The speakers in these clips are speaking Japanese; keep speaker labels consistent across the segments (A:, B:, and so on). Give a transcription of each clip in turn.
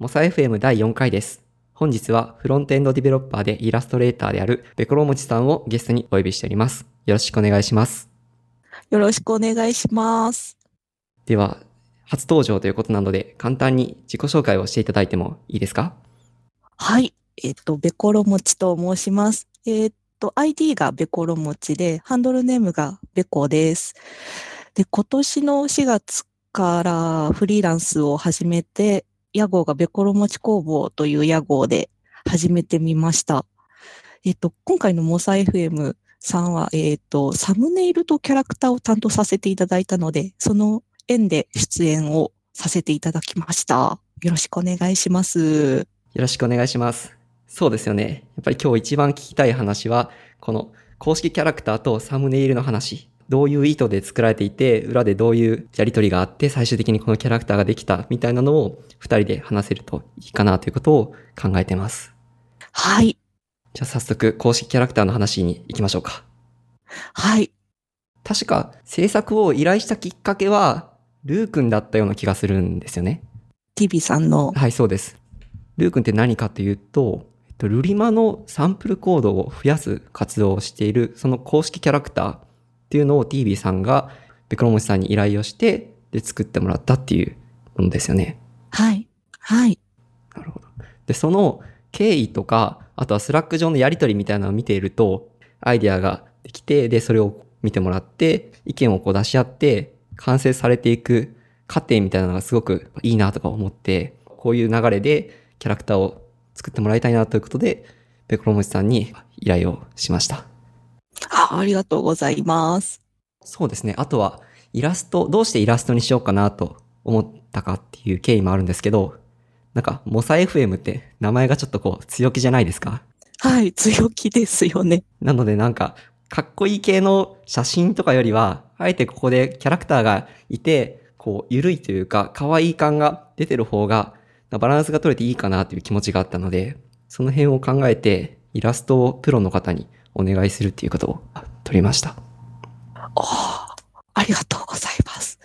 A: モサ FM 第4回です。本日はフロントエンドディベロッパーでイラストレーターであるベコロモチさんをゲストにお呼びしております。よろしくお願いします。
B: よろしくお願いします。
A: では、初登場ということなので、簡単に自己紹介をしていただいてもいいですか？
B: はい。えっ、と、ベコロモチと申します。えっ、と、ID がベコロモチで、ハンドルネームがベコです。で、今年の4月からフリーランスを始めて、屋号がベコロモチ工房という屋号で始めてみました。えっ、と、今回のモサ FM さんは、えっ、と、サムネイルとキャラクターを担当させていただいたので、その縁で出演をさせていただきました。よろしくお願いします。
A: よろしくお願いします。そうですよね。やっぱり今日一番聞きたい話は、この公式キャラクターとサムネイルの話。どういう意図で作られていて、裏でどういうやりとりがあって、最終的にこのキャラクターができたみたいなのを二人で話せるといいかなということを考えてます。
B: はい。
A: じゃあ早速公式キャラクターの話に行きましょうか。
B: はい。
A: 確か制作を依頼したきっかけは、ルー君だったような気がするんですよね。
B: TV さんの、
A: はい、そうです。ルー君って何かというと、ルリマのサンプルコードを増やす活動をしている、その公式キャラクターっていうのを TV さんがベクロモチさんに依頼をして、で、作ってもらったっていうものですよね。
B: はい。はい。
A: なるほど。で、その経緯とか、あとは Slack 上のやりとりみたいなのを見ていると、アイデアができて、で、それを見てもらって、意見をこう出し合って、完成されていく過程みたいなのがすごくいいなとか思って、こういう流れでキャラクターを作ってもらいたいなということで、ベコロモチさんに依頼をしました。
B: あありがとうございます。
A: そうですね。あとは、イラスト、どうしてイラストにしようかなと思ったかっていう経緯もあるんですけど、なんか、モサ FM って名前がちょっとこう強気じゃないですか？
B: はい。強気ですよね。
A: なのでなんか、かっこいい系の写真とかよりは、あえてここでキャラクターがいて、こう、ゆるいというか、可愛い感が出てる方が、バランスが取れていいかなという気持ちがあったので、その辺を考えて、イラストをプロの方にお願いするっていうことを取りました。
B: おーありがとうございます。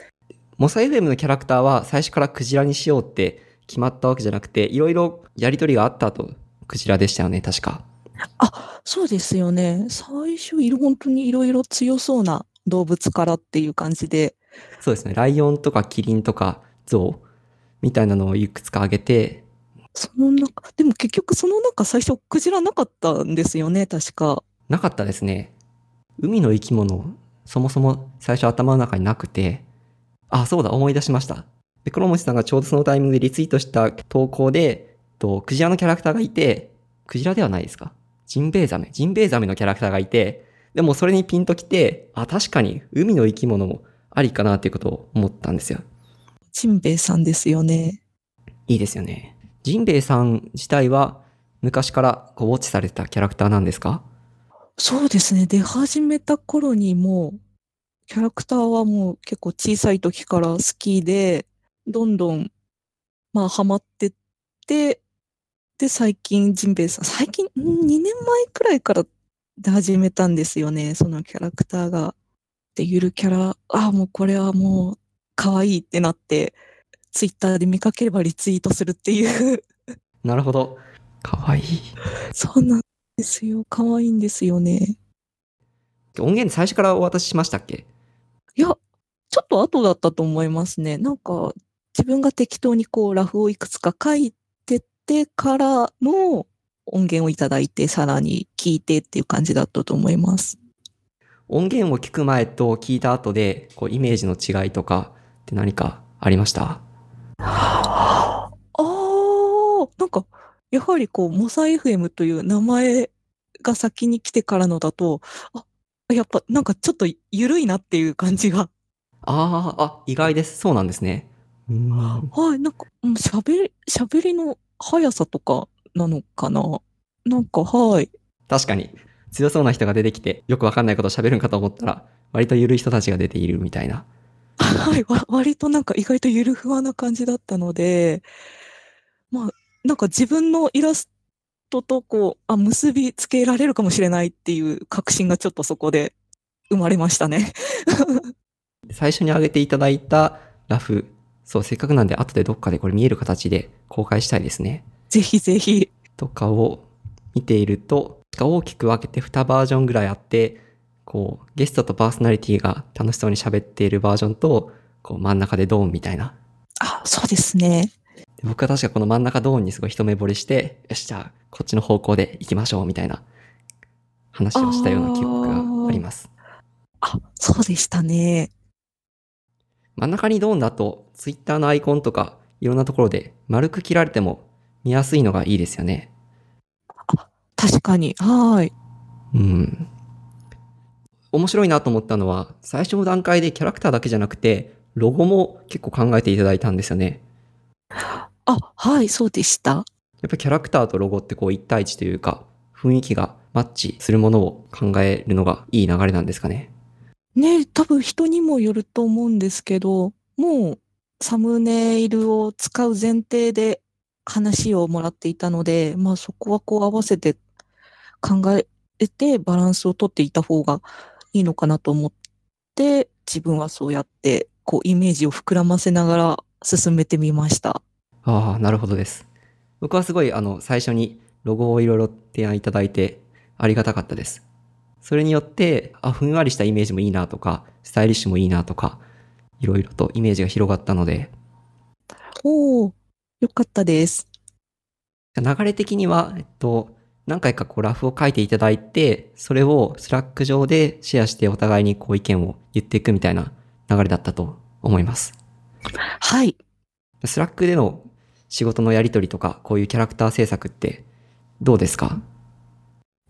A: モサ FM のキャラクターは最初からクジラにしようって決まったわけじゃなくて、いろいろやりとりがあった後、クジラでしたよね、確か。
B: あ、そうですよね。最初、本当にいろいろ強そうな動物からっていう感じで。
A: そうですね。ライオンとかキリンとかゾウみたいなのをいくつか挙げて、
B: その中、でも結局その中最初クジラなかったんですよね、確か。
A: なかったですね。海の生き物、そもそも最初頭の中になくて、あ、そうだ、思い出しました。で、黒持さんがちょうどそのタイミングでリツイートした投稿で、と、クジラのキャラクターがいて、クジラではないですか？ジンベエザメ、ジンベエザメのキャラクターがいて、でもそれにピンときて、あ、確かに海の生き物もありかなっていうことを思ったんですよ。
B: ジンベエさんですよね。
A: いいですよね。ジンベエさん自体は昔からこうウォッチされてたキャラクターなんですか？
B: そうですね。出始めた頃にもう、キャラクターはもう結構小さい時から好きで、どんどん、まあ、ハマってって、で、最近、ジンベエさん、最近、ん2年前くらいから出始めたんですよね。そのキャラクターが。で、ゆるキャラ、ああ、もうこれはもう、可愛いってなって、ツイッターで見かければリツイートするっていう。
A: なるほど。かわいい。
B: そうなんですよ。可愛いんですよね。
A: 音源最初からお渡ししましたっけ？
B: いや、ちょっと後だったと思いますね。なんか、自分が適当にこう、ラフをいくつか書いてってからの音源をいただいて、さらに聞いてっていう感じだったと思います。
A: 音源を聞く前と聞いた後で、こう、イメージの違いとかって何かありました？
B: ああ、なんか、やはりこう、モサ FM という名前が先に来てからのだと、あ、やっぱなんかちょっと緩いなっていう感じが。
A: ああ、あ、意外です。そうなんですね。うーん
B: はい、なんか、うん喋り、喋りの速さとかなのかななんか、はい。
A: 確かに。強そうな人が出てきて、よくわかんないことを喋るんかと思ったら、割と緩い人たちが出ているみたいな。
B: はい、わ割となんか意外とゆるふわな感じだったので、まあ、なんか自分のイラストとこう、あ、結びつけられるかもしれないっていう確信がちょっとそこで 生まれましたね。
A: 最初に挙げていただいたラフそう、せっかくなんで後でどっかでこれ見える形で公開したいですね。
B: ぜひぜひ。
A: とかを見ていると、大きく分けて2バージョンぐらいあって、こう、ゲストとパーソナリティが楽しそうに喋っているバージョンと、こう真ん中でドーンみたいな。
B: あ、そうですね。
A: で僕は確かこの真ん中ドーンにすごい一目惚れして、よし、じゃあこっちの方向で行きましょうみたいな話をしたような記憶があります。
B: あ、そうでしたね。
A: 真ん中にドーンだと、ツイッターのアイコンとか、いろんなところで丸く切られても見やすいのがいいですよね。
B: 確かに。はい。
A: うん。面白いなと思ったのは、最初の段階でキャラクターだけじゃなくて、ロゴも結構考えていただいたんですよね。
B: あ、はい、そうでした。
A: やっぱキャラクターとロゴってこう一対一というか、雰囲気がマッチするものを考えるのがいい流れなんですかね。
B: ね、多分人にもよると思うんですけど、もうサムネイルを使う前提で話をもらっていたので、まあそこはこう合わせて考えてバランスをとっていた方がいいのかなと思って、自分はそうやってこうイメージを膨らませながら進めてみました。
A: ああ、なるほどです。僕はすごいあの最初にロゴをいろいろ提案いただいてありがたかったです。それによって、あ、ふんわりしたイメージもいいなとか、スタイリッシュもいいなとか、いろいろとイメージが広がったので、
B: おー、よかったです。
A: 流れ的には、えっと、何回かこうラフを書いていただいて、それを Slack 上でシェアしてお互いにこう意見を言っていくみたいな流れだったと思います。
B: はい。
A: Slack での仕事のやりとりとか、こういうキャラクター制作ってどうですか？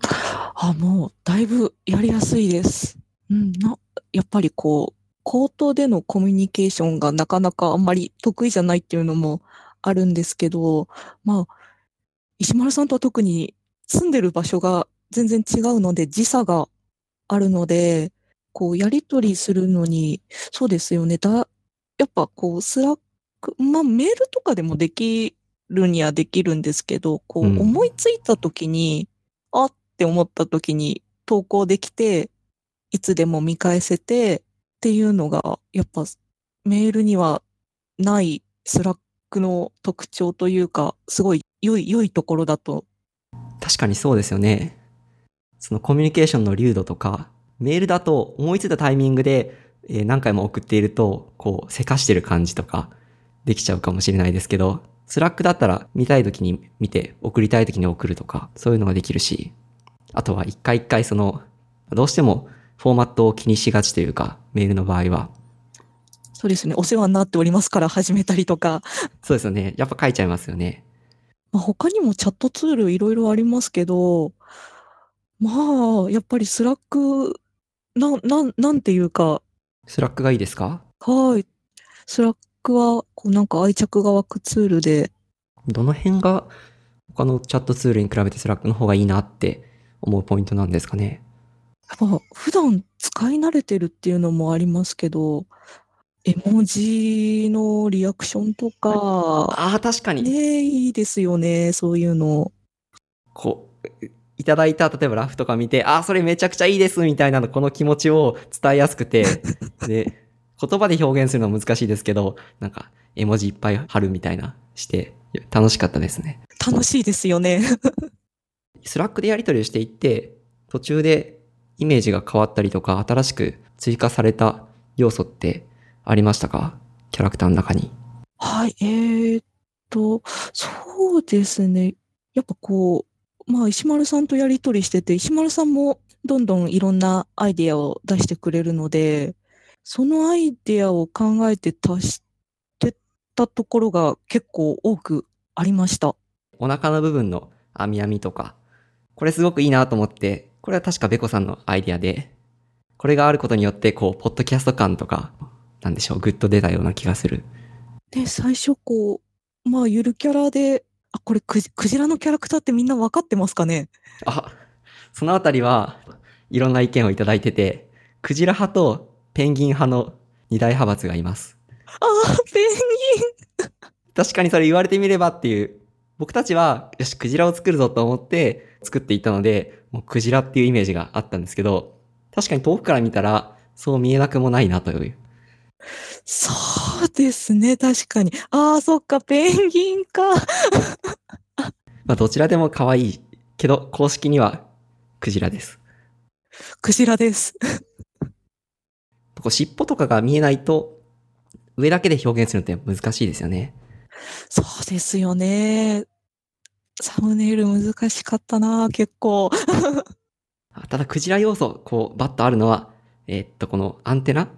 B: あ、もう、だいぶやりやすいです。うん、な、やっぱりこう、口頭でのコミュニケーションがなかなかあんまり得意じゃないっていうのもあるんですけど、まあ、石丸さんとは特に住んでる場所が全然違うので時差があるので、こう、やりとりするのに、そうですよね。だ、やっぱこう、 Slack、まあ、メールとかでもできるにはできるんですけど、こう、
A: うん
B: 思いついた時に、あって思った時に投稿できて、いつでも見返せてっていうのが、やっぱメールにはない Slack の特徴というか、すごい良い、良いところだと。
A: 確かにそうですよね。そのコミュニケーションの粒度とか、メールだと思いついたタイミングで、えー何回も送っていると、こう、せかしてる感じとか、できちゃうかもしれないですけど、 Slack だったら見たい時に見て、送りたい時に送るとか、そういうのができるし、あとは一回一回その、どうしてもフォーマットを気にしがちというか、メールの場合は。
B: そうですね。お世話になっておりますから始めたりとか。
A: そうですよね。やっぱ書いちゃいますよね。
B: まあ、他にもチャットツールいろいろありますけど、まあ、やっぱり Slack、なん、なん、なんていうか、
A: Slack がいいですか？
B: はい。 Slack は、こうなんか愛着が湧くツールで、
A: どの辺が他のチャットツールに比べて Slack の方がいいなって思うポイントなんですかね？
B: やっぱ普段使い慣れてるっていうのもありますけど、絵文字のリアクションとか、
A: ああ、確かに。
B: ね、いいですよね、そういうの。
A: こう、いただいた、例えばラフとか見て、ああ、それめちゃくちゃいいですみたいなの、この気持ちを伝えやすくて、で、言葉で表現するのは難しいですけど、なんか、絵文字いっぱい貼るみたいな、して、楽しかったですね。
B: 楽しいですよね。
A: Slackでやり取りをしていって、途中でイメージが変わったりとか、新しく追加された要素ってありましたか？キャラクターの中に。
B: はい、えーっと、そうですね。やっぱこう、まあ、石丸さんとやりとりしてて、石丸さんもどんどんいろんなアイデアを出してくれるので、そのアイデアを考えて足してったところが結構多くありました。
A: お腹の部分の網網とか、これすごくいいなと思って、これは確かベコさんのアイディアで、これがあることによって、こう、ポッドキャスト感とか、なんでしょう、グッと出たような気がする。
B: で、最初こう、まあ、ゆるキャラで、あ、これクジ、クジラのキャラクターってみんなわかってますかね？
A: あ、そのあたりは、いろんな意見をいただいてて、クジラ派とペンギン派の二大派閥がいます。
B: あー、ペンギン
A: 確かにそれ言われてみればっていう、僕たちは、よし、クジラを作るぞと思って作っていったので、もうクジラっていうイメージがあったんですけど、確かに遠くから見たら、そう見えなくもないなという。
B: そうですね、確かに。ああ、そっか、ペンギンか。
A: まあ、どちらでも可愛いけど、公式にはクジラです。
B: クジラです。
A: こう尻尾とかが見えないと、上だけで表現するのって難しいですよね。
B: そうですよね。サムネイル難しかったな、結構。
A: あただ、クジラ要素、こう、バッとあるのは、えーっと、このアンテナ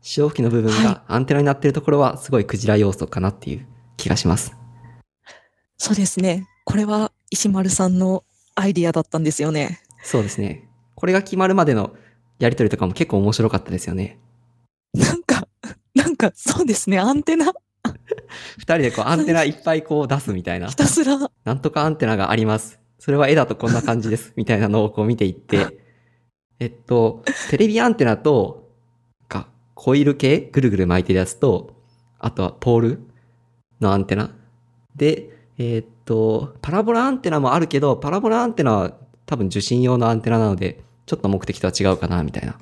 A: 潮吹きの部分
B: はい
A: がアンテナになってるところは、すごいクジラ要素かなっていう気がします。
B: そうですね。これは石丸さんのアイディアだったんですよね。
A: そうですね。これが決まるまでのやりとりとかも結構面白かったですよね。
B: なんか、なんかそうですね、アンテナ
A: 二人でこうアンテナいっぱいこう出すみたいな
B: ひ。たすら、
A: なんとかアンテナがあります。それは絵だとこんな感じです。みたいなのをこう見ていって、えっと、テレビアンテナと、か、コイル系？ぐるぐる巻いてるやつと、あとはポールのアンテナ。で、えっと、パラボラアンテナもあるけど、パラボラアンテナは多分受信用のアンテナなので、ちょっと目的とは違うかな、みたいな。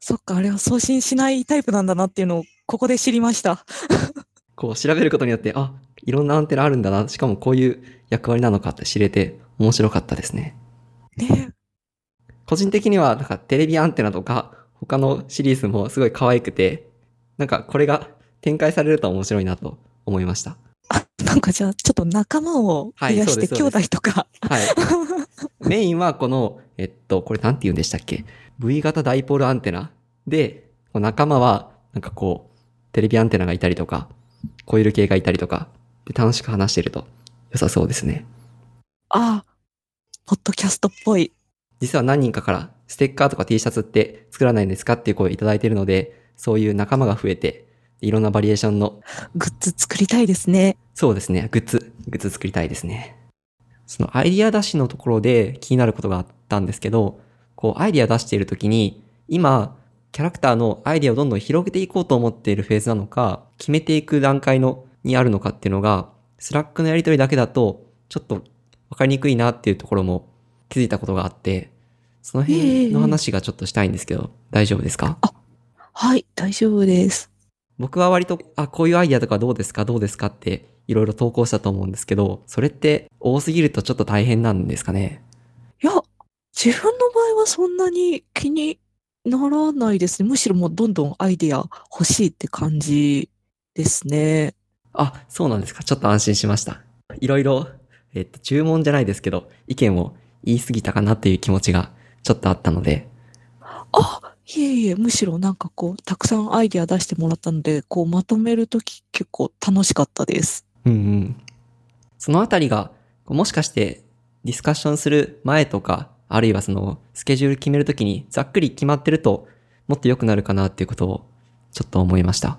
B: そっか、あれは送信しないタイプなんだなっていうのをここで知りました。
A: こう調べることによって、あ、いろんなアンテナあるんだな。しかもこういう役割なのかって知れて面白かったですね。
B: ね
A: 個人的には、なんかテレビアンテナとか、他のシリーズもすごい可愛くて、なんかこれが展開されると面白いなと思いました。
B: あ、なんかじゃあちょっと仲間を増やして、兄弟とか。
A: はい。メインはこの、えっと、これなんて言うんでしたっけ ?V 型ダイポールアンテナ？で、仲間は、なんかこう、テレビアンテナがいたりとか、コイル系がいたりとか、で楽しく話してると良さそうですね。
B: ああ、ポッドキャストっぽい。
A: 実は何人かからステッカーとか T シャツって作らないんですか？っていう声をいただいているので、そういう仲間が増えて、いろんなバリエーションの、
B: グッズ作りたいですね。
A: そうですね、グッズ、グッズ作りたいですね。そのアイディア出しのところで気になることがあったんですけど、こうアイディア出しているときに、今、キャラクターのアイディアをどんどん広げていこうと思っているフェーズなのか、決めていく段階の、にあるのかっていうのが、 Slackのやりとりだけだと、ちょっとわかりにくいなっていうところも気づいたことがあって、その辺の話がちょっとしたいんですけど、大丈夫ですか？
B: はい、大丈夫です。
A: 僕は割と、あ、こういうアイディアとかどうですか？どうですか？っていろいろ投稿したと思うんですけど、それって多すぎるとちょっと大変なんですかね？
B: いや、自分の場合はそんなに気にならないですね。むしろもうどんどんアイディア欲しいって感じですね。
A: あ、そうなんですか。ちょっと安心しました。いろいろ、えっと、注文じゃないですけど、意見を言い過ぎたかなっていう気持ちがちょっとあったので、
B: あ、いえいえ、むしろなんかこう、たくさんアイディア出してもらったので、こうまとめるとき結構楽しかったです。
A: うんうん。そのあたりが、もしかしてディスカッションする前とか、あるいはそのスケジュール決めるときにざっくり決まってるともっと良くなるかなっていうことをちょっと思いました。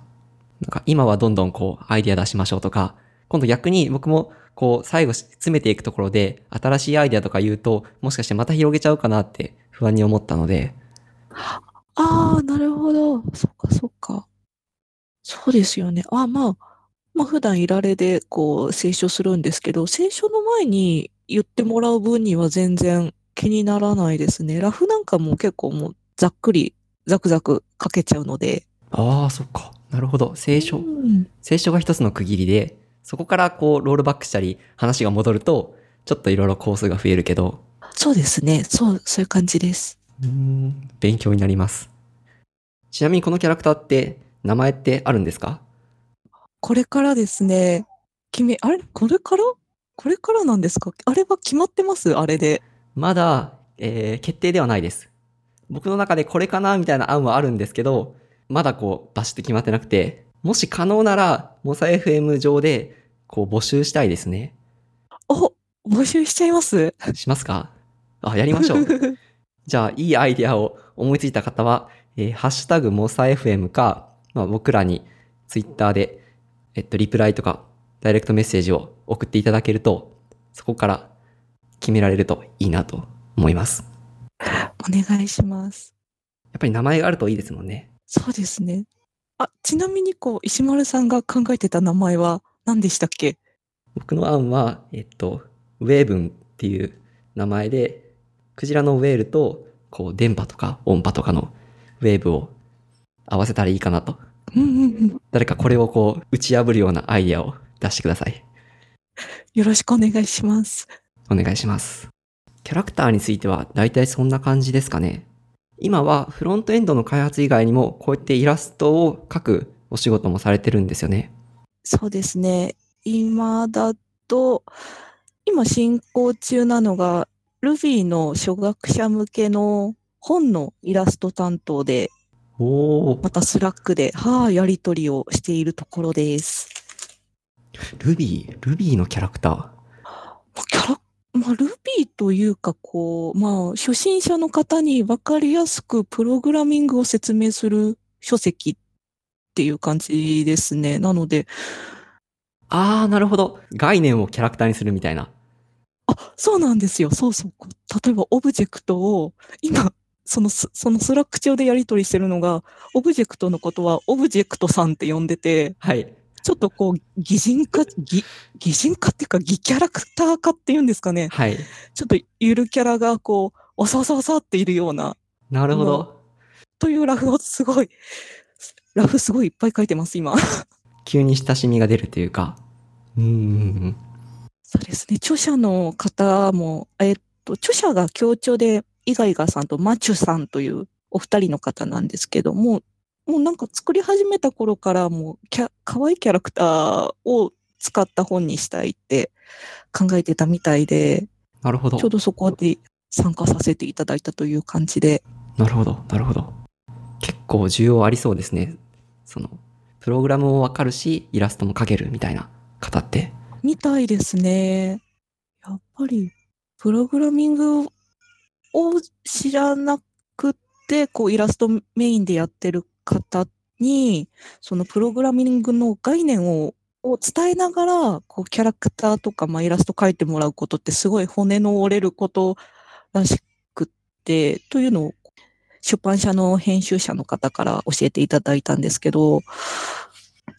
A: なんか今はどんどんこうアイディア出しましょうとか、今度逆に僕もこう最後詰めていくところで新しいアイディアとか言うともしかしてまた広げちゃうかなって不安に思ったので、
B: ああ、なるほど。そっかそっか。そうですよね。あまあ、まあ普段いられでこう、清書するんですけど、清書の前に言ってもらう分には全然気にならないですね。ラフなんかも結構もうざっくり、ザクザク書けちゃうので。
A: ああ、そっか。なるほど。聖書
B: う。ん。
A: 聖書が一つの区切りで、そこからこうロールバックしたり話が戻ると、ちょっといろいろ工数が増えるけど、
B: そうですね。そう、そういう感じです。
A: うーん、勉強になります。ちなみにこのキャラクターって名前ってあるんですか？
B: これからですね、決め、あれ？これから？これからなんですか？あれは決まってます？あれで。
A: まだ、えー決定ではないです。僕の中でこれかなみたいな案はあるんですけど、まだこうバシッと決まってなくて、もし可能なら、モサ FM 上でこう募集したいですね。
B: お募集しちゃいます？
A: しますか？あ、やりましょう。じゃあ、いいアイディアを思いついた方は、えーハッシュタグモサ FM か、まあ、僕らにツイッターで、えっと、リプライとか、ダイレクトメッセージを送っていただけると、そこから決められるといいなと思います。
B: お願いします。
A: やっぱり名前があるといいですもんね。
B: そうですね。あ、ちなみにこう、石丸さんが考えてた名前は何でしたっけ？
A: 僕の案は、えっと、ウェーブンっていう名前で、クジラのウェールと、こう、電波とか音波とかのウェーブを合わせたらいいかなと。誰かこれをこう、打ち破るようなアイデアを出してください。
B: よろしくお願いします。
A: お願いします。キャラクターについては大体そんな感じですかね。今はフロントエンドの開発以外にもこうやってイラストを描くお仕事もされてるんですよね。
B: そうですね。今だと、今進行中なのが、Ruby の初学者向けの本のイラスト担当で、また Slackで、はい、やり取りをしているところです。
A: Ruby、Rubyのキャラクター。
B: まあキャラ、まあ、Ruby というか、こう、まあ、初心者の方に分かりやすくプログラミングを説明する書籍っていう感じですね。なので、
A: あー、なるほど。概念をキャラクターにするみたいな。
B: あ、そうなんですよ。そうそう。例えば、オブジェクトを、今、そのス、その Slack上でやり取りしてるのが、オブジェクトのことは、オブジェクトさんって呼んでて、
A: はい。
B: ちょっとこう、擬人化、擬、擬人化っていうか、擬キャラクター化っていうんですかね。
A: はい。
B: ちょっとゆるキャラがこう、わさわさわさっているような、
A: なるほど。
B: というラフをすごい、ラフすごいいっぱい書いてます、今。
A: 急に親しみが出るというか。うーん。
B: そうですね。著者の方も、えっと、著者が協調で、イガイガさんとマチュさんというお二人の方なんですけども、もうなんか作り始めた頃からもうキャ、可愛いキャラクターを使った本にしたいって考えてたみたいで、
A: なるほど
B: ちょう。どそこで参加させていただいたという感じで、
A: なるほど。なるほど。結構需要ありそうですね。その、プログラムもわかるし、イラストも描けるみたいな方って。
B: みたいですね。やっぱり、プログラミングを知らなくて、こう、イラストメインでやってる方に、そのプログラミングの概念をを伝えながら、こう、キャラクターとか、まあ、イラスト描いてもらうことってすごい骨の折れることらしくて、というのを、出版社の編集者の方から教えていただいたんですけど、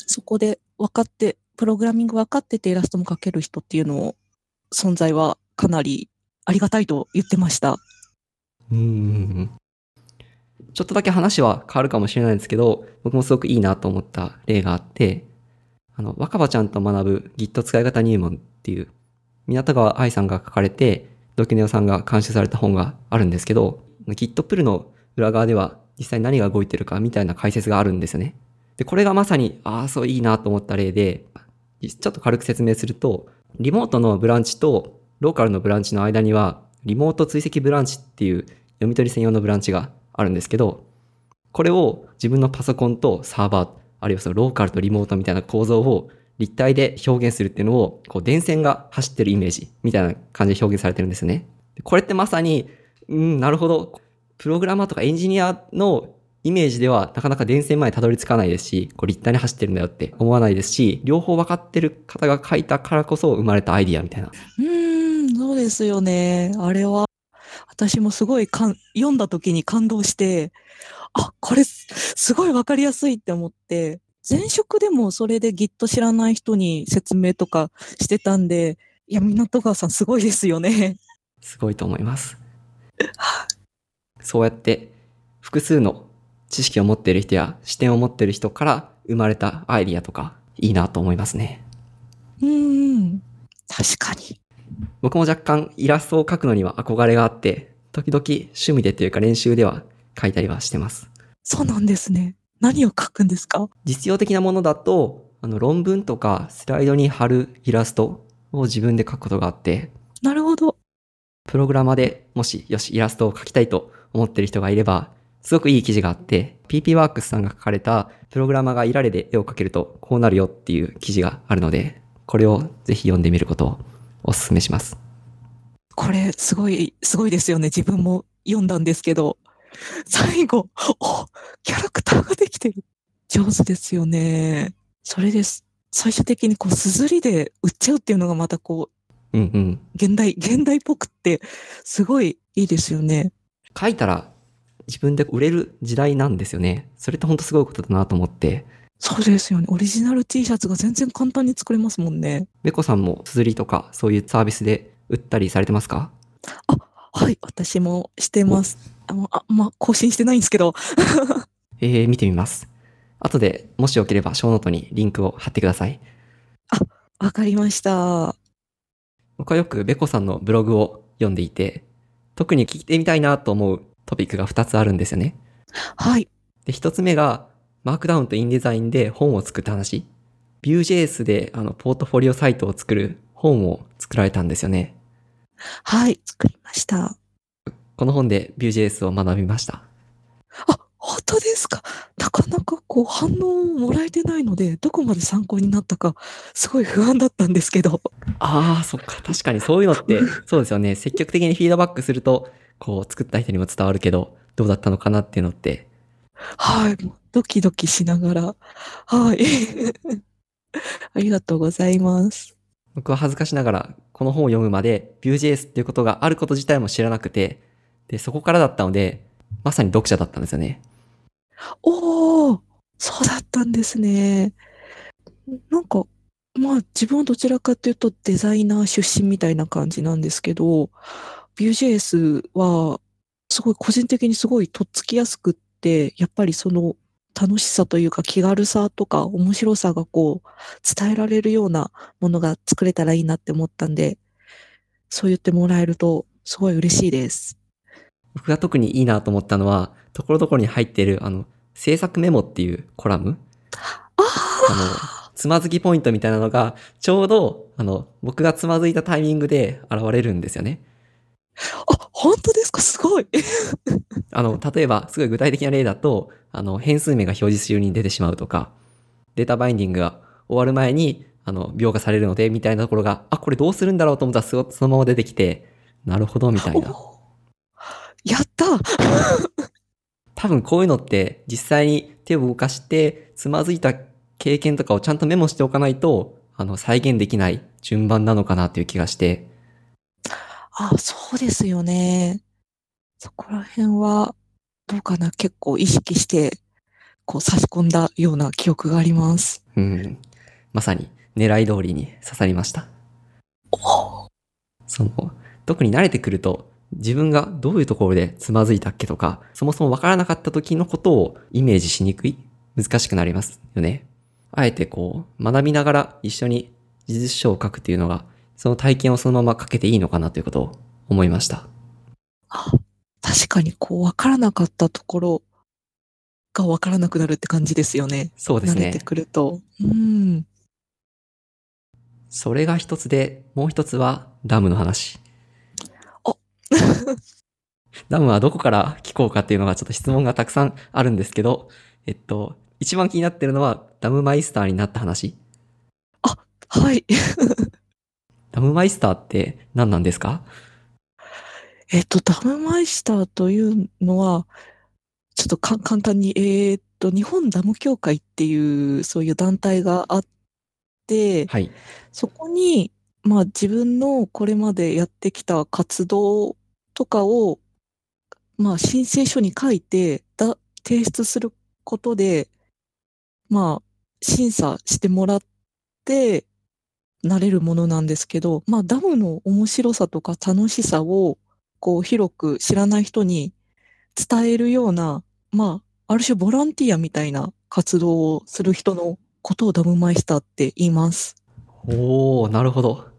B: そこで分かって、プログラミング分かっててイラストも描ける人っていうのを、存在はかなりありがたいと言ってました。
A: うん。ちょっとだけ話は変わるかもしれないんですけど、僕もすごくいいなと思った例があって、あの、若葉ちゃんと学ぶ Git 使い方入門っていう、港川愛さんが書かれて、ドキュネオさんが監修された本があるんですけど、Git プルの裏側では実際何が動いてるかみたいな解説があるんですよね。で、これがまさに、ああ、そういいなと思った例で、ちょっと軽く説明すると、リモートのブランチとローカルのブランチの間には、リモート追跡ブランチっていう読み取り専用のブランチがあるんですけど、これを自分のパソコンとサーバー、あるいはそのローカルとリモートみたいな構造を立体で表現するっていうのを、こう電線が走ってるイメージみたいな感じで表現されてるんですね。これってまさに、うん、なるほど。プログラマーとかエンジニアのイメージではなかなか電線までたどり着かないですし、こう立体に走ってるんだよって思わないですし、両方分かってる方が書いたからこそ生まれたアイディアみたいな。
B: うーん、そうですよね。あれは、私もすごいかん読んだ時に感動して、あ、これすすごいわかりやすいって思って、前職でもそれで Git 知らない人に説明とかしてたんで、いや、港川さんすごいですよね。
A: すごいと思います。そうやって複数の知識を持っている人や視点を持っている人から生まれたアイディアとかいいなと思いますね。
B: うーん、確かに。
A: 僕も若干イラストを描くのには憧れがあって、時々趣味でというか練習では描いたりはしてます。
B: そうなんですね。何を書くんですか？
A: 実用的なものだと、あの論文とかスライドに貼るイラストを自分で描くことがあって、
B: なるほど。
A: プログラマーでもし、よし、イラストを描きたいと思ってる人がいれば、すごくいい記事があって、PPWorks さんが書かれた、プログラマーがいられで絵を描けるとこうなるよっていう記事があるので、これをぜひ読んでみることをお勧めします。
B: これ、すごい、すごいですよね。自分も読んだんですけど、最後、お、キャラクターができてる。上手ですよね。それです。最終的にこう、すずりで売っちゃうっていうのがまたこう、
A: うんうん。
B: 現代、現代っぽくって、すごいいいですよね。
A: 書いたら自分で売れる時代なんですよね。それって本当すごいことだなと思って、
B: そうですよね。オリジナル T シャツが全然簡単に作れますもんね。
A: メコさんも綴りとかそういうサービスで売ったりされてますか？
B: はい、私もしてます。あの、あ、まあ、更新してないんですけど、
A: えー、見てみます。後でもしよければショーノートにリンクを貼ってください。
B: わかりました。
A: 僕はよくベコさんのブログを読んでいて、特に聞いてみたいなと思うトピックが2つあるんですよね。
B: はい。
A: で、1つ目が、マークダウンとインデザインで本を作った話。Vue.js であのポートフォリオサイトを作る本を作られたんですよね。
B: はい。作りました。
A: この本で Vue.js を学びました。
B: あ、本当ですか？なかなかこう反応をもらえてないので、どこまで参考になったか、すごい不安だったんですけど。
A: ああ、そっか。確かにそういうのって、そうですよね。積極的にフィードバックすると、こう作った人にも伝わるけど、どうだったのかなっていうのって、
B: はい。ドキドキしながら。はい。ありがとうございます。
A: 僕は恥ずかしながら、この本を読むまで Vue.js っていうことがあること自体も知らなくて、で、そこからだったので、まさに読者だったんですよね。
B: おー、そうだったんですね。なんか、まあ自分はどちらかというとデザイナー出身みたいな感じなんですけど、Vue.js はすごい個人的にすごいとっつきやすくって、やっぱりその楽しさというか気軽さとか面白さがこう伝えられるようなものが作れたらいいなって思ったんで、そう言ってもらえるとすごい嬉しいです。
A: 僕が特にいいなと思ったのは、ところどころに入っている、あの、制作メモっていうコラム
B: あ
A: あの、つまずきポイントみたいなのが、ちょうど、あの、僕がつまずいたタイミングで現れるんですよね。
B: あ、本当ですか？すごい。
A: あの、例えば、すごい具体的な例だと、あの、変数名が表示中に出てしまうとか、データバインディングが終わる前に、あの、描画されるので、みたいなところが、あ、これどうするんだろうと思ったらそ、そのまま出てきて、なるほど、みたいな。
B: おやった
A: 多分こういうのって、実際に手を動かして、つまずいた経験とかをちゃんとメモしておかないと、あの、再現できない順番なのかなっていう気がして、
B: あ、そうですよね。そこら辺は、どうかな結構意識して、こう差し込んだような記憶があります。
A: うん。まさに狙い通りに刺さりました。
B: お
A: その、特に慣れてくると、自分がどういうところでつまずいたっけとか、そもそもわからなかった時のことをイメージしにくい、難しくなりますよね。あえてこう、学びながら一緒に事実書を書くっていうのが、その体験をそのまま書けていいのかなということを思いました。
B: あ確かにこう分からなかったところが分からなくなるって感じですよね。
A: そうですね
B: 慣れて。くると。うん。
A: それが一つで、もう一つはダムの話。
B: お
A: ダムはどこから聞こうかっていうのがちょっと質問がたくさんあるんですけど、えっと、一番気になってるのはダムマイスターになった話。
B: はい。
A: ダムマイスターって何なんですか？
B: えっと、ダムマイスターというのは、ちょっとか簡単に、えーっと、日本ダム協会っていう、そういう団体があって、
A: はい。
B: そこに、まあ自分のこれまでやってきた活動とかを、まあ申請書に書いて、だ、提出することで、まあ審査してもらって、なれるものなんですけど、まあダムの面白さとか楽しさを、こう広く知らない人に伝えるような、まあ、ある種ボランティアみたいな活動をする人のことをダムマイスターって言います。
A: おー、なるほど。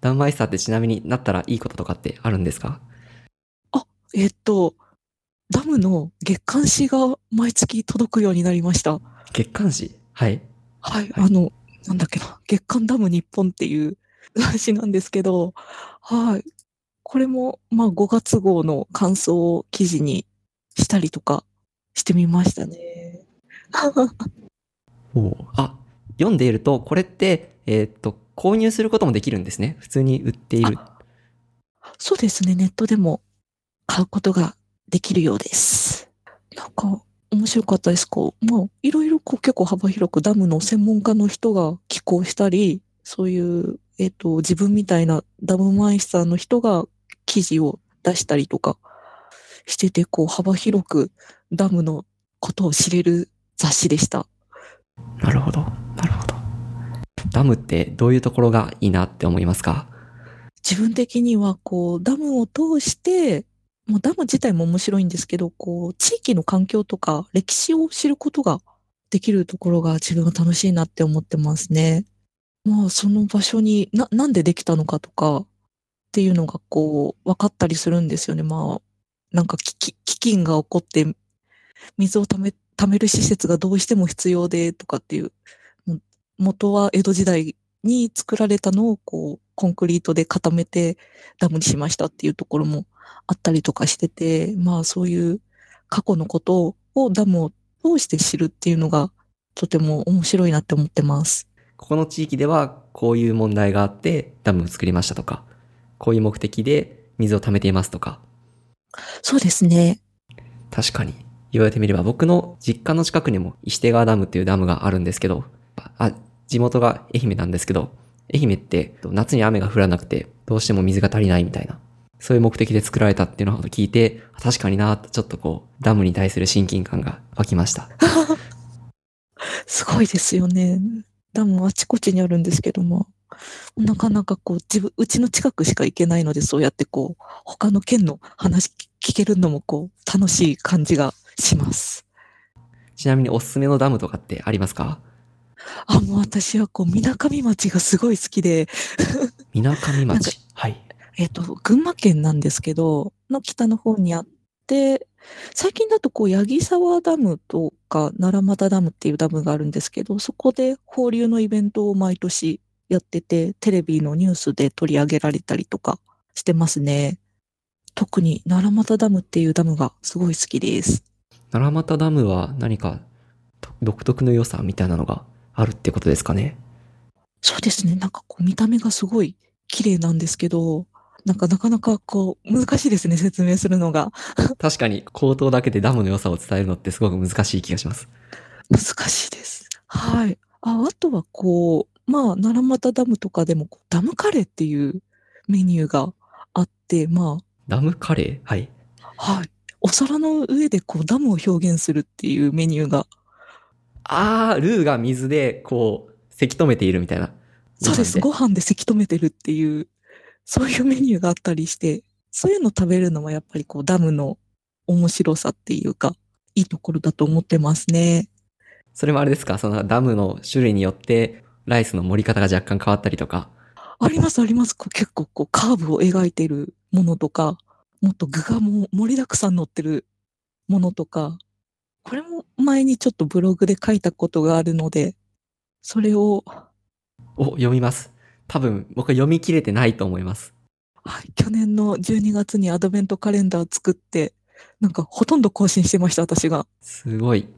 A: ダムマイスターってちなみになったらいいこととかってあるんですか？
B: えっと、ダムの月刊誌が毎月届くようになりました。
A: 月刊誌？はい。
B: はい、あの、なんだっけな、月刊ダム日本っていう雑誌なんですけど、はい。これも、まあ5月号の感想を記事にしたりとかしてみましたね。
A: おーあ、読んでいると、これって、えーっと、購入することもできるんですね。普通に売っている。
B: そうですね、ネットでも買うことができるようです。なんか、面白かったです。こう、まあ、いろいろこう結構幅広くダムの専門家の人が寄稿したり、そういう、えっ、と、自分みたいなダムマイスターの人が記事を出したりとかしてて、こう幅広くダムのことを知れる雑誌でした。
A: なるほど。なるほど。ダムってどういうところがいいなって思いますか？
B: 自分的には、こう、ダムを通して、もうダム自体も面白いんですけど、こう、地域の環境とか歴史を知ることができるところが自分は楽しいなって思ってますね。まあ、その場所にな、なんでできたのかとかっていうのがこう、分かったりするんですよね。まあ、なんか飢饉が起こって水をため、貯める施設がどうしても必要でとかっていう、元は江戸時代に作られたのをこう、コンクリートで固めてダムにしましたっていうところもあったりとかしてて、まあそういう過去のことをダムを通して知るっていうのがとても面白いなって思ってます。
A: ここの地域ではこういう問題があってダムを作りましたとか、こういう目的で水を貯めていますとか。
B: そうですね。
A: 確かに。言われてみれば僕の実家の近くにも石手川ダムっていうダムがあるんですけど、あ、地元が愛媛なんですけど、愛媛って夏に雨が降らなくてどうしても水が足りないみたいな、そういう目的で作られたっていうのを聞いて、確かになちょっとこう、ダムに対する親近感が湧きました。
B: すごいですよね。ダムあちこちにあるんですけども、なかなかこう、自分、うちの近くしか行けないので、そうやってこう、他の県の話聞けるのもこう、楽しい感じがします。
A: ちなみにおすすめのダムとかってありますか？
B: あ、もう私はこう、みなかみ町がすごい好きで。
A: みなかみ町はい。
B: えっ、ー、と、群馬県なんですけど、の北の方にあって、最近だとこう、八木沢ダムとか、奈良俣ダムっていうダムがあるんですけど、そこで放流のイベントを毎年やってて、テレビのニュースで取り上げられたりとかしてますね。特に奈良俣ダムっていうダムがすごい好きです。
A: 奈良俣ダムは何か独特の良さみたいなのがあるってことですかね。
B: そうですね。なんかこう見た目がすごい綺麗なんですけど、なんかなかなかこう難しいですね、説明するのが。
A: 確かに口頭だけでダムの良さを伝えるのってすごく難しい気がします。
B: 難しいです。はい。ああとはこう、まあ、奈良俣ダムとかでもダムカレーっていうメニューがあって、まあ。
A: ダムカレー？はい。
B: はい。お皿の上でこうダムを表現するっていうメニューが
A: あー、ルーが水で、こう、せき止めているみたいな。
B: そうです。ご飯でせき止めてるっていう、そういうメニューがあったりして、そういうの食べるのはやっぱりこう、ダムの面白さっていうか、いいところだと思ってますね。
A: それもあれですか？そのダムの種類によって、ライスの盛り方が若干変わったりとか？
B: ありますあります。結構こう、カーブを描いてるものとか、もっと具がも盛りだくさん乗ってるものとか、これも前にちょっとブログで書いたことがあるので、それを。
A: お、読みます。多分僕は読み切れてないと思います。
B: はい。去年の12月にアドベントカレンダー作って、なんかほとんど更新してました、私が。
A: すごい。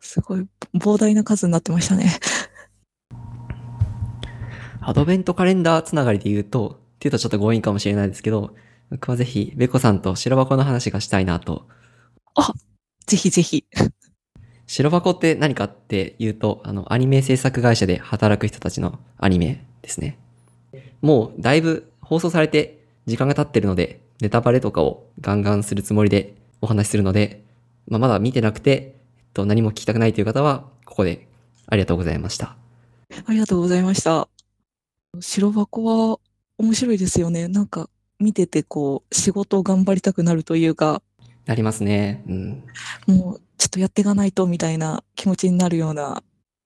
B: すごい膨大な数になってましたね。
A: アドベントカレンダーつながりで言うと、っていうとちょっと強引かもしれないですけど、僕はぜひ、ベコさんと白箱の話がしたいなと。
B: あ、ぜひぜひ。
A: 白箱って何かって言うと、あの、アニメ制作会社で働く人たちのアニメですね。もうだいぶ放送されて時間が経ってるので、ネタバレとかをガンガンするつもりでお話しするので、まあ、まだ見てなくて、えっと、何も聞きたくないという方は、ここでありがとうございました。
B: ありがとうございました。白箱は面白いですよね。なんか見ててこう、仕事を頑張りたくなるというか、
A: なりますね。うん。
B: もう、ちょっとやっていかないとみたいな気持ちになるような、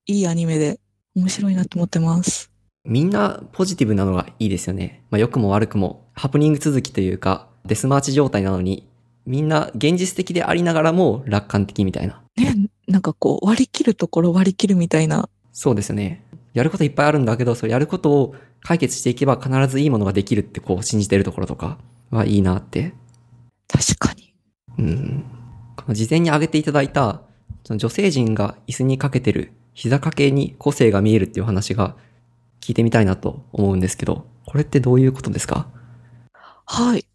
B: いいアニメで面白いなと思ってます。
A: みんなポジティブなのがいいですよね。まあ、良くも悪くも、ハプニング続きというか、デスマーチ状態なのに、みんな現実的でありながらも楽観的みたいな。
B: ね、なんかこう、割り切るところ割り切るみたいな。
A: そうですね。やることいっぱいあるんだけど、それやることを解決していけば必ずいいものができるってこう信じてるところとかはいいなって。
B: 確かに。
A: うん。事前に挙げていただいた、その女性陣が椅子にかけてる膝掛けに個性が見えるっていう話が聞いてみたいなと思うんですけど、これってどういうことですか？
B: はい。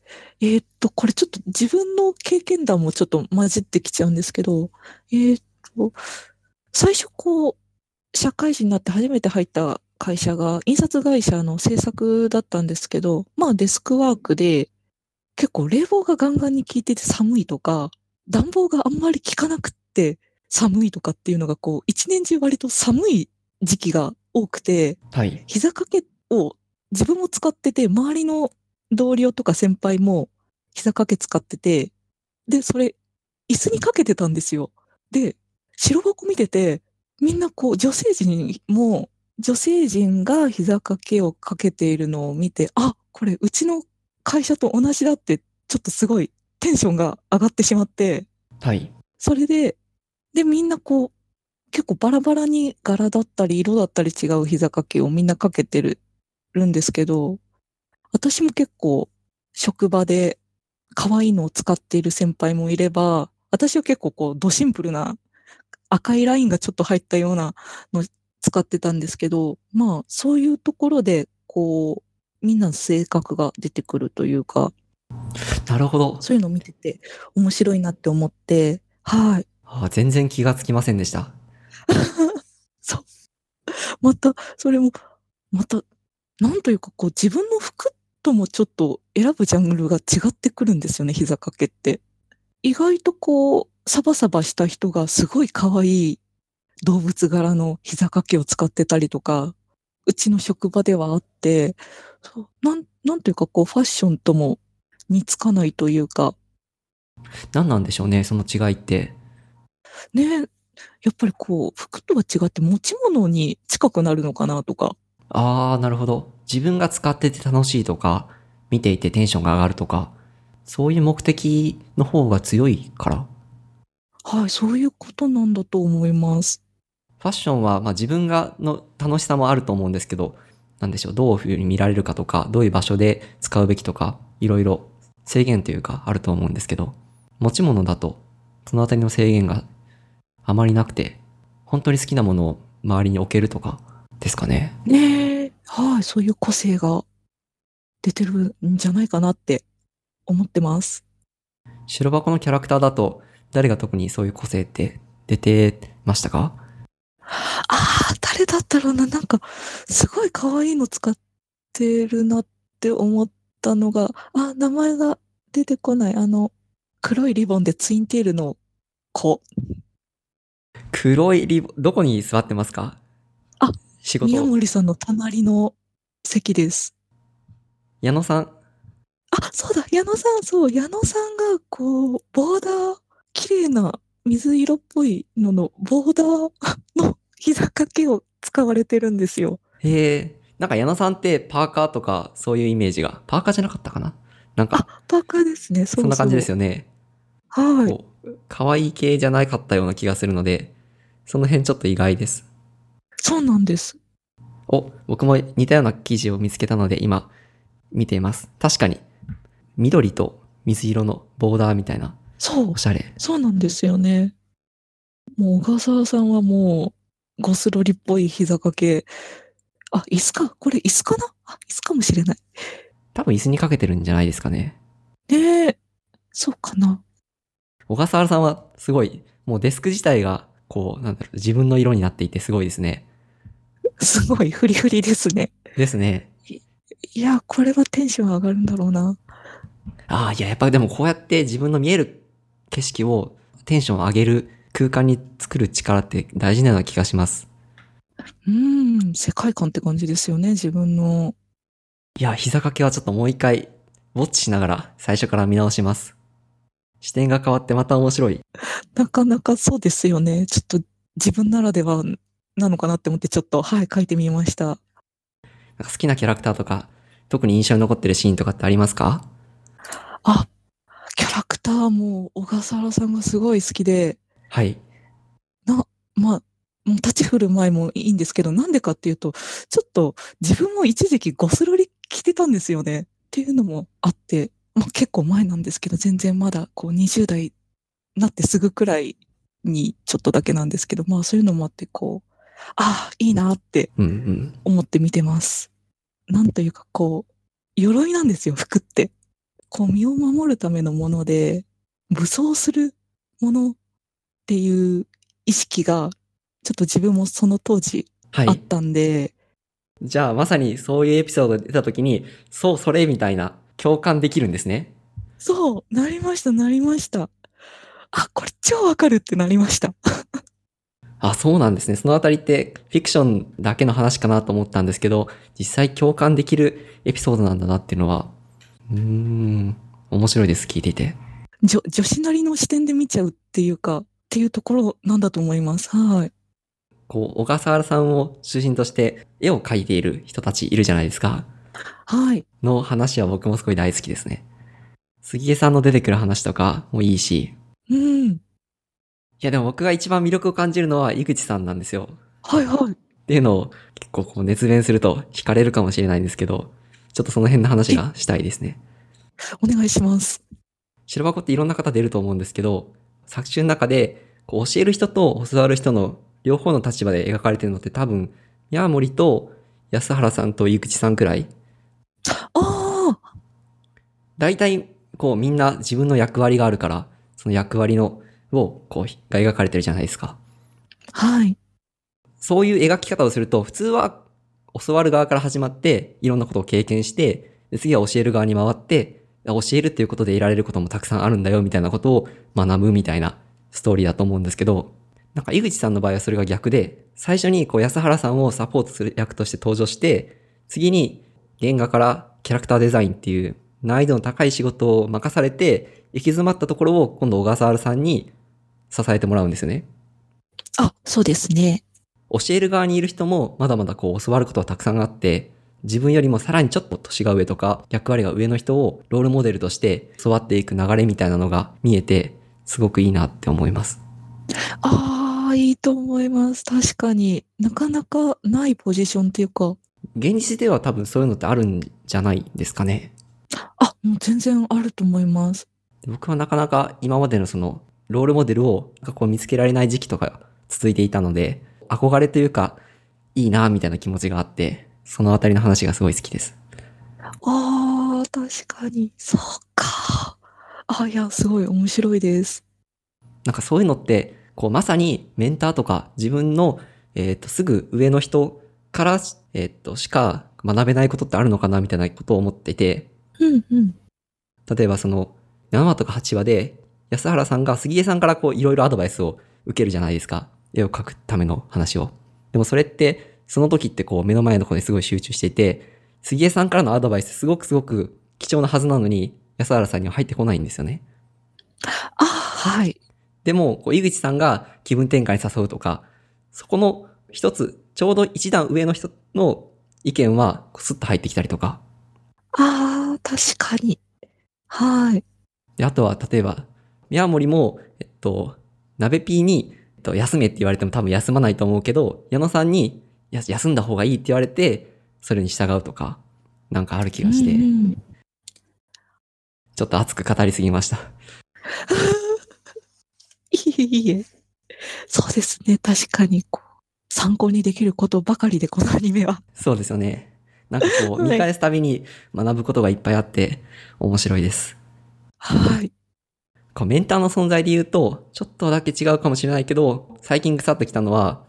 B: えー、っと、これちょっと自分の経験談もちょっと混じってきちゃうんですけど、えー、っと、最初こう、社会人になって初めて入った会社が印刷会社の制作だったんですけど、まあデスクワークで結構冷房がガンガンに効いてて寒いとか、暖房があんまり効かなくって寒いとかっていうのがこう、一年中割と寒い時期が多くて、
A: はい。
B: 膝掛けを自分も使ってて、周りの同僚とか先輩も膝掛け使ってて、で、それ、椅子にかけてたんですよ。で、白箱見てて、みんなこう、女性陣も、女性陣が膝掛けをかけているのを見て、あ、これうちの会社と同じだって、ちょっとすごいテンションが上がってしまって、
A: はい。
B: それで、で、みんなこう、結構バラバラに柄だったり色だったり違う膝掛けをみんなかけてる、るんですけど、私も結構職場で可愛いのを使っている先輩もいれば、私は結構こう、ドシンプルな赤いラインがちょっと入ったようなの使ってたんですけど、まあ、そういうところで、こう、みんなの性格が出てくるというか、
A: なるほど。
B: そういうのを見てて面白いなって思って、はい。
A: あー全然気がつきませんでした。
B: そう。また、それも、また、なんというか、こう、自分の服ともちょっと選ぶジャンルが違ってくるんですよね、膝掛けって。意外とこう、サバサバした人がすごい可愛い動物柄の膝掛けを使ってたりとか、うちの職場ではあって、なん、なんというか、こう、ファッションとも似つかないというか、
A: 何なんでしょうね、その違いって。
B: ね、やっぱりこう、服とは違って持ち物に近くなるのかなとか、
A: ああ、なるほど。自分が使ってて楽しいとか、見ていてテンションが上がるとか、そういう目的の方が強いから。
B: はい、そういうことなんだと思います。
A: ファッションは、まあ自分がの楽しさもあると思うんですけど、なんでしょう、どういうふうに見られるかとか、どういう場所で使うべきとか、いろいろ制限というかあると思うんですけど、持ち物だと、そのあたりの制限があまりなくて、本当に好きなものを周りに置けるとかですかね。
B: ねえ、はい、そういう個性が出てるんじゃないかなって思ってます。
A: 白箱のキャラクターだと、誰が特にそういう個性って出てましたか？
B: ああ、誰だったろうな、なんか、すごい可愛いの使ってるなって思ったのが、あ、名前が出てこない。あの、黒いリボンでツインテールの子。
A: 黒いリボどこに座ってますか？
B: あ、
A: 仕事
B: 宮。森さんの隣の席です。
A: 矢野さん。
B: あ、そうだ、矢野さん、そう、矢野さんが、こう、ボーダー、綺麗な水色っぽいのの、ボーダーの膝掛けを使われてるんですよ。
A: へえ。なんか矢野さんってパーカーとかそういうイメージが？パーカーじゃなかったかな？なんか、
B: あ、パーカーですね。そう
A: そんな感じです
B: よ。
A: よね。
B: はい。
A: 可愛い系じゃなかったような気がするので、その辺ちょっと意外です。
B: そうなんです。
A: お、僕も似たような記事を見つけたので今見ています。確かに、緑と水色のボーダーみたいな、
B: そう
A: お。しゃれ。
B: そうなんですよね。もう小笠原さんはもう、ゴスロリっぽい膝掛け。あ、椅子か。これ椅子かな？あ、椅子かもしれない。
A: 多分椅子にかけてるんじゃないですかね。
B: ねえ。そうかな。
A: 小笠原さんはすごい、もうデスク自体が、こう、なんだろう、自分の色になっていてすごいですね。
B: すごいフリフリですね。
A: ですね。
B: いや、これはテンション上がるんだろうな。
A: ああ、いや、やっぱでもこうやって自分の見える景色をテンション上げる空間に作る力って大事なような気がします。
B: うーん、世界観って感じですよね、自分の。
A: いや、膝掛けはちょっともう一回、ウォッチしながら最初から見直します。視点が変わってまた面白い。
B: なかなかそうですよね。ちょっと自分ならではなのかなって思ってちょっと、はい、書いてみました。
A: なんか好きなキャラクターとか、特に印象に残ってるシーンとかってありますか？
B: あ、キャラクターも小笠原さんがすごい好きで、
A: はい。
B: まあ、もう立ち振る前もいいんですけど、なんでかっていうと、ちょっと自分も一時期ゴスロリ着てたんですよね。っていうのもあって、まあ結構前なんですけど、全然まだこう20代なってすぐくらいにちょっとだけなんですけど、まあそういうのもあって、こう、ああ、いいなって
A: うんうん。
B: 思って見てます。なんというかこう、鎧なんですよ、服って。こう身を守るためのもので、武装するものっていう意識が、ちょっと自分もその当時
A: はい。
B: あったんで、
A: じゃあまさにそういうエピソードが出た時に、そう、それみたいな共感できるんですね。
B: そう、なりました、なりました。あ、これ超わかるってなりました。
A: あ、そうなんですね。そのあたりってフィクションだけの話かなと思ったんですけど、実際共感できるエピソードなんだなっていうのは、うーん、面白いです、聞いていて。
B: 女女子なりの視点で見ちゃうっていうか、っていうところなんだと思います。はい。
A: こう、小笠原さんを中心として絵を描いている人たちいるじゃないですか。
B: はい。
A: の話は僕もすごい大好きですね。杉江さんの出てくる話とかもいいし。
B: うん。
A: いやでも僕が一番魅力を感じるのは井口さんなんですよ。
B: はいはい。
A: っていうのを結構こう熱弁すると惹かれるかもしれないんですけど、ちょっとその辺の話がしたいですね。
B: お願いします。
A: 白箱っていろんな方出ると思うんですけど、作中の中でこう教える人と教わる人の両方の立場で描かれてるのって多分、ヤーモリと安原さんと井口さんくらい。
B: ああ。
A: 大体、こうみんな自分の役割があるから、その役割の、を、こう、が描かれてるじゃないですか。
B: はい。
A: そういう描き方をすると、普通は教わる側から始まって、いろんなことを経験して、で次は教える側に回って、教えるっていうことで得られることもたくさんあるんだよ、みたいなことを学ぶみたいなストーリーだと思うんですけど、なんか井口さんの場合はそれが逆で、最初にこう安原さんをサポートする役として登場して、次に原画からキャラクターデザインっていう難易度の高い仕事を任されて、行き詰まったところを今度小笠原さんに支えてもらうんですよね。
B: あ、そうですね。
A: 教える側にいる人もまだまだこう教わることはたくさんあって、自分よりもさらにちょっと年が上とか役割が上の人をロールモデルとして教わっていく流れみたいなのが見えて、すごくいいなって思います。
B: ああ、いいと思います。確かになかなかないポジションっていうか、
A: 現実では多分そういうのってあるんじゃないですかね。
B: あ、もう全然あると思います。
A: 僕はなかなか今までのそのロールモデルを見つけられない時期とか続いていたので、憧れというか、いいなみたいな気持ちがあって、そのあたりの話がすごい好きです。
B: ああ、確かに。そうか。あ、いや、すごい面白いです。
A: なんかそういうのって、こうまさにメンターとか自分の、えっ、と、すぐ上の人から、えっ、と、しか学べないことってあるのかなみたいなことを思っていて、
B: うんうん。
A: 例えばその、7話とか8話で、安原さんが杉江さんからこういろいろアドバイスを受けるじゃないですか。絵を描くための話を。でもそれって、その時ってこう目の前のことにすごい集中していて、杉江さんからのアドバイスすごくすごく貴重なはずなのに、安原さんには入ってこないんですよね。
B: あ、はい。
A: でも、こう井口さんが気分転換に誘うとか、そこの一つ、ちょうど一段上の人の意見はスッと入ってきたりとか。
B: ああ、確かに。はい。
A: で、あとは、例えば、宮森も、えっと、鍋ピーに、と、休めって言われても多分休まないと思うけど、矢野さんに、や休んだ方がいいって言われて、それに従うとか、なんかある気がして、
B: うんうん
A: ちょっと熱く語りすぎました。
B: いえいえ。そうですね。確かに、こう、参考にできることばかりで、このアニメは。
A: そうですよね。なんかこう、
B: はい
A: 見返すたびに学ぶことがいっぱいあって、面白いです。
B: はい。
A: メンターの存在で言うと、ちょっとだけ違うかもしれないけど、最近腐ってきたのは、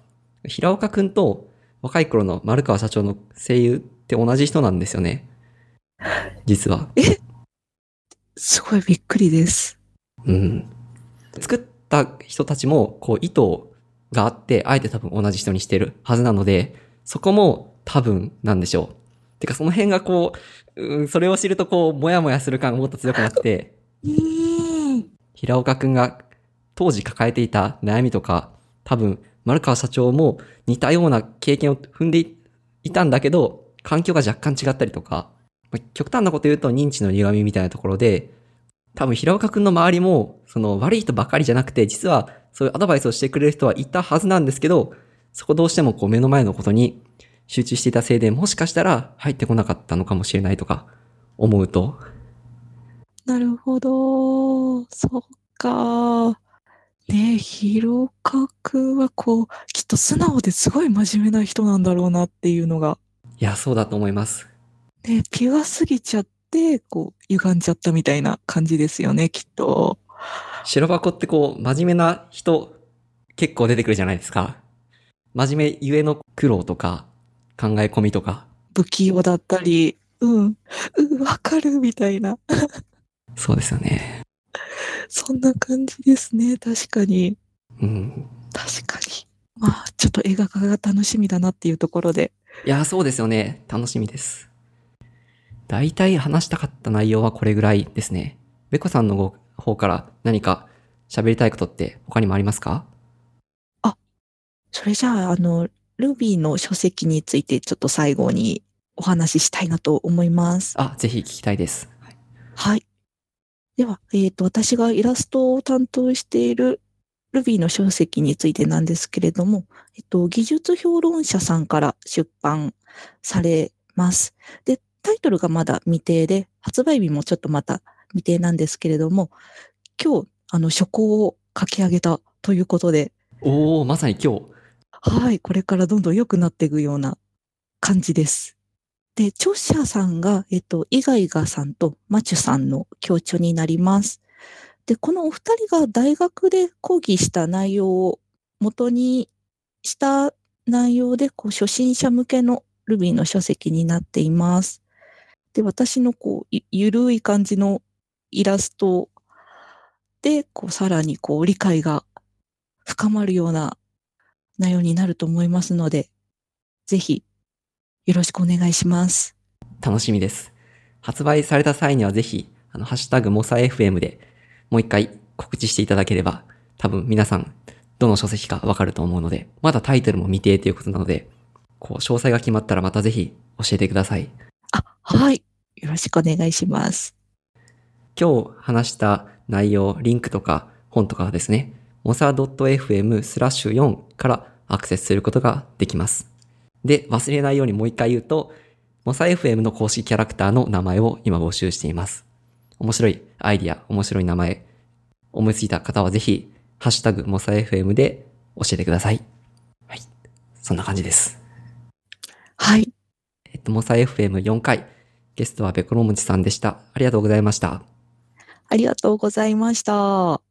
A: 平岡くんと若い頃の丸川社長の声優って同じ人なんですよね。実は。
B: すごいびっくりです。
A: うん。作った人たちも、こう、意図があって、あえて多分同じ人にしてるはずなので、そこも多分なんでしょう。てか、その辺がこう、うんそれを知るとこう、もやもやする感がもっと強くなって。平岡くんが当時抱えていた悩みとか、多分、丸川社長も似たような経験を踏んでいたんだけど、環境が若干違ったりとか、ま極端なこと言うと認知の歪みみたいなところで、多分平岡くんの周りも、その悪い人ばかりじゃなくて、実はそういうアドバイスをしてくれる人はいたはずなんですけど、そこどうしてもこう目の前のことに集中していたせいで、もしかしたら入ってこなかったのかもしれないとか思うと、
B: なるほど。そっか。ねえ、ひろかくんはこう、きっと素直ですごい真面目な人なんだろうなっていうのが、
A: いや、そうだと思います。
B: ねえ、ピュアすぎちゃって、こう、歪んじゃったみたいな感じですよね、きっと。
A: 白箱ってこう、真面目な人、結構出てくるじゃないですか。真面目ゆえの苦労とか、考え込みとか。
B: 不器用だったり、うん、うん、わかるみたいな、
A: そうですよね。
B: そんな感じですね、確かに。
A: うん。
B: 確かに。まあ、ちょっと映画化が楽しみだなっていうところで。
A: いや、そうですよね。楽しみです。大体話したかった内容はこれぐらいですね。ベコさんのご方から何か喋りたいことって他にもありますか？
B: それじゃあ、あの、Ruby の書籍についてちょっと最後にお話ししたいなと思います。
A: あ、ぜひ聞きたいです。はい
B: はい。では、えっ、と、私がイラストを担当している Ruby の書籍についてなんですけれども、えっと、技術評論者さんから出版されます。で、タイトルがまだ未定で、発売日もちょっとまた未定なんですけれども、今日、あの、書稿を書き上げたということで、
A: おー、まさに今日。
B: はい、これからどんどん良くなっていくような感じです。で、著者さんが、えっと、イガイガさんとマチュさんの共著になります。で、このお二人が大学で講義した内容を元にした内容で、こう、初心者向けの Ruby の書籍になっています。で、私のこう、ゆゆるい感じのイラストで、こう、さらにこう、理解が深まるような内容になると思いますので、ぜひよろしくお願いします。
A: 楽しみです。発売された際にはぜひ、あの、ハッシュタグモサ FM でもう一回告知していただければ、多分皆さん、どの書籍かわかると思うので、まだタイトルも未定ということなので、こう、詳細が決まったらまたぜひ教えてください。
B: あ、はい。よろしくお願いします。
A: 今日話した内容、リンクとか本とかはですね、mosa.fm スラッシュ4からアクセスすることができます。で、忘れないようにもう一回言うと、mosa.fm の公式キャラクターの名前を今募集しています。面白いアイディア、面白い名前、思いついた方はぜひ、ハッシュタグ mosa.fm で教えてください。はい。そんな感じです。
B: はい。
A: えっと、mosa.fm4 回、ゲストはベコロムチさんでした。ありがとうございました。
B: ありがとうございました。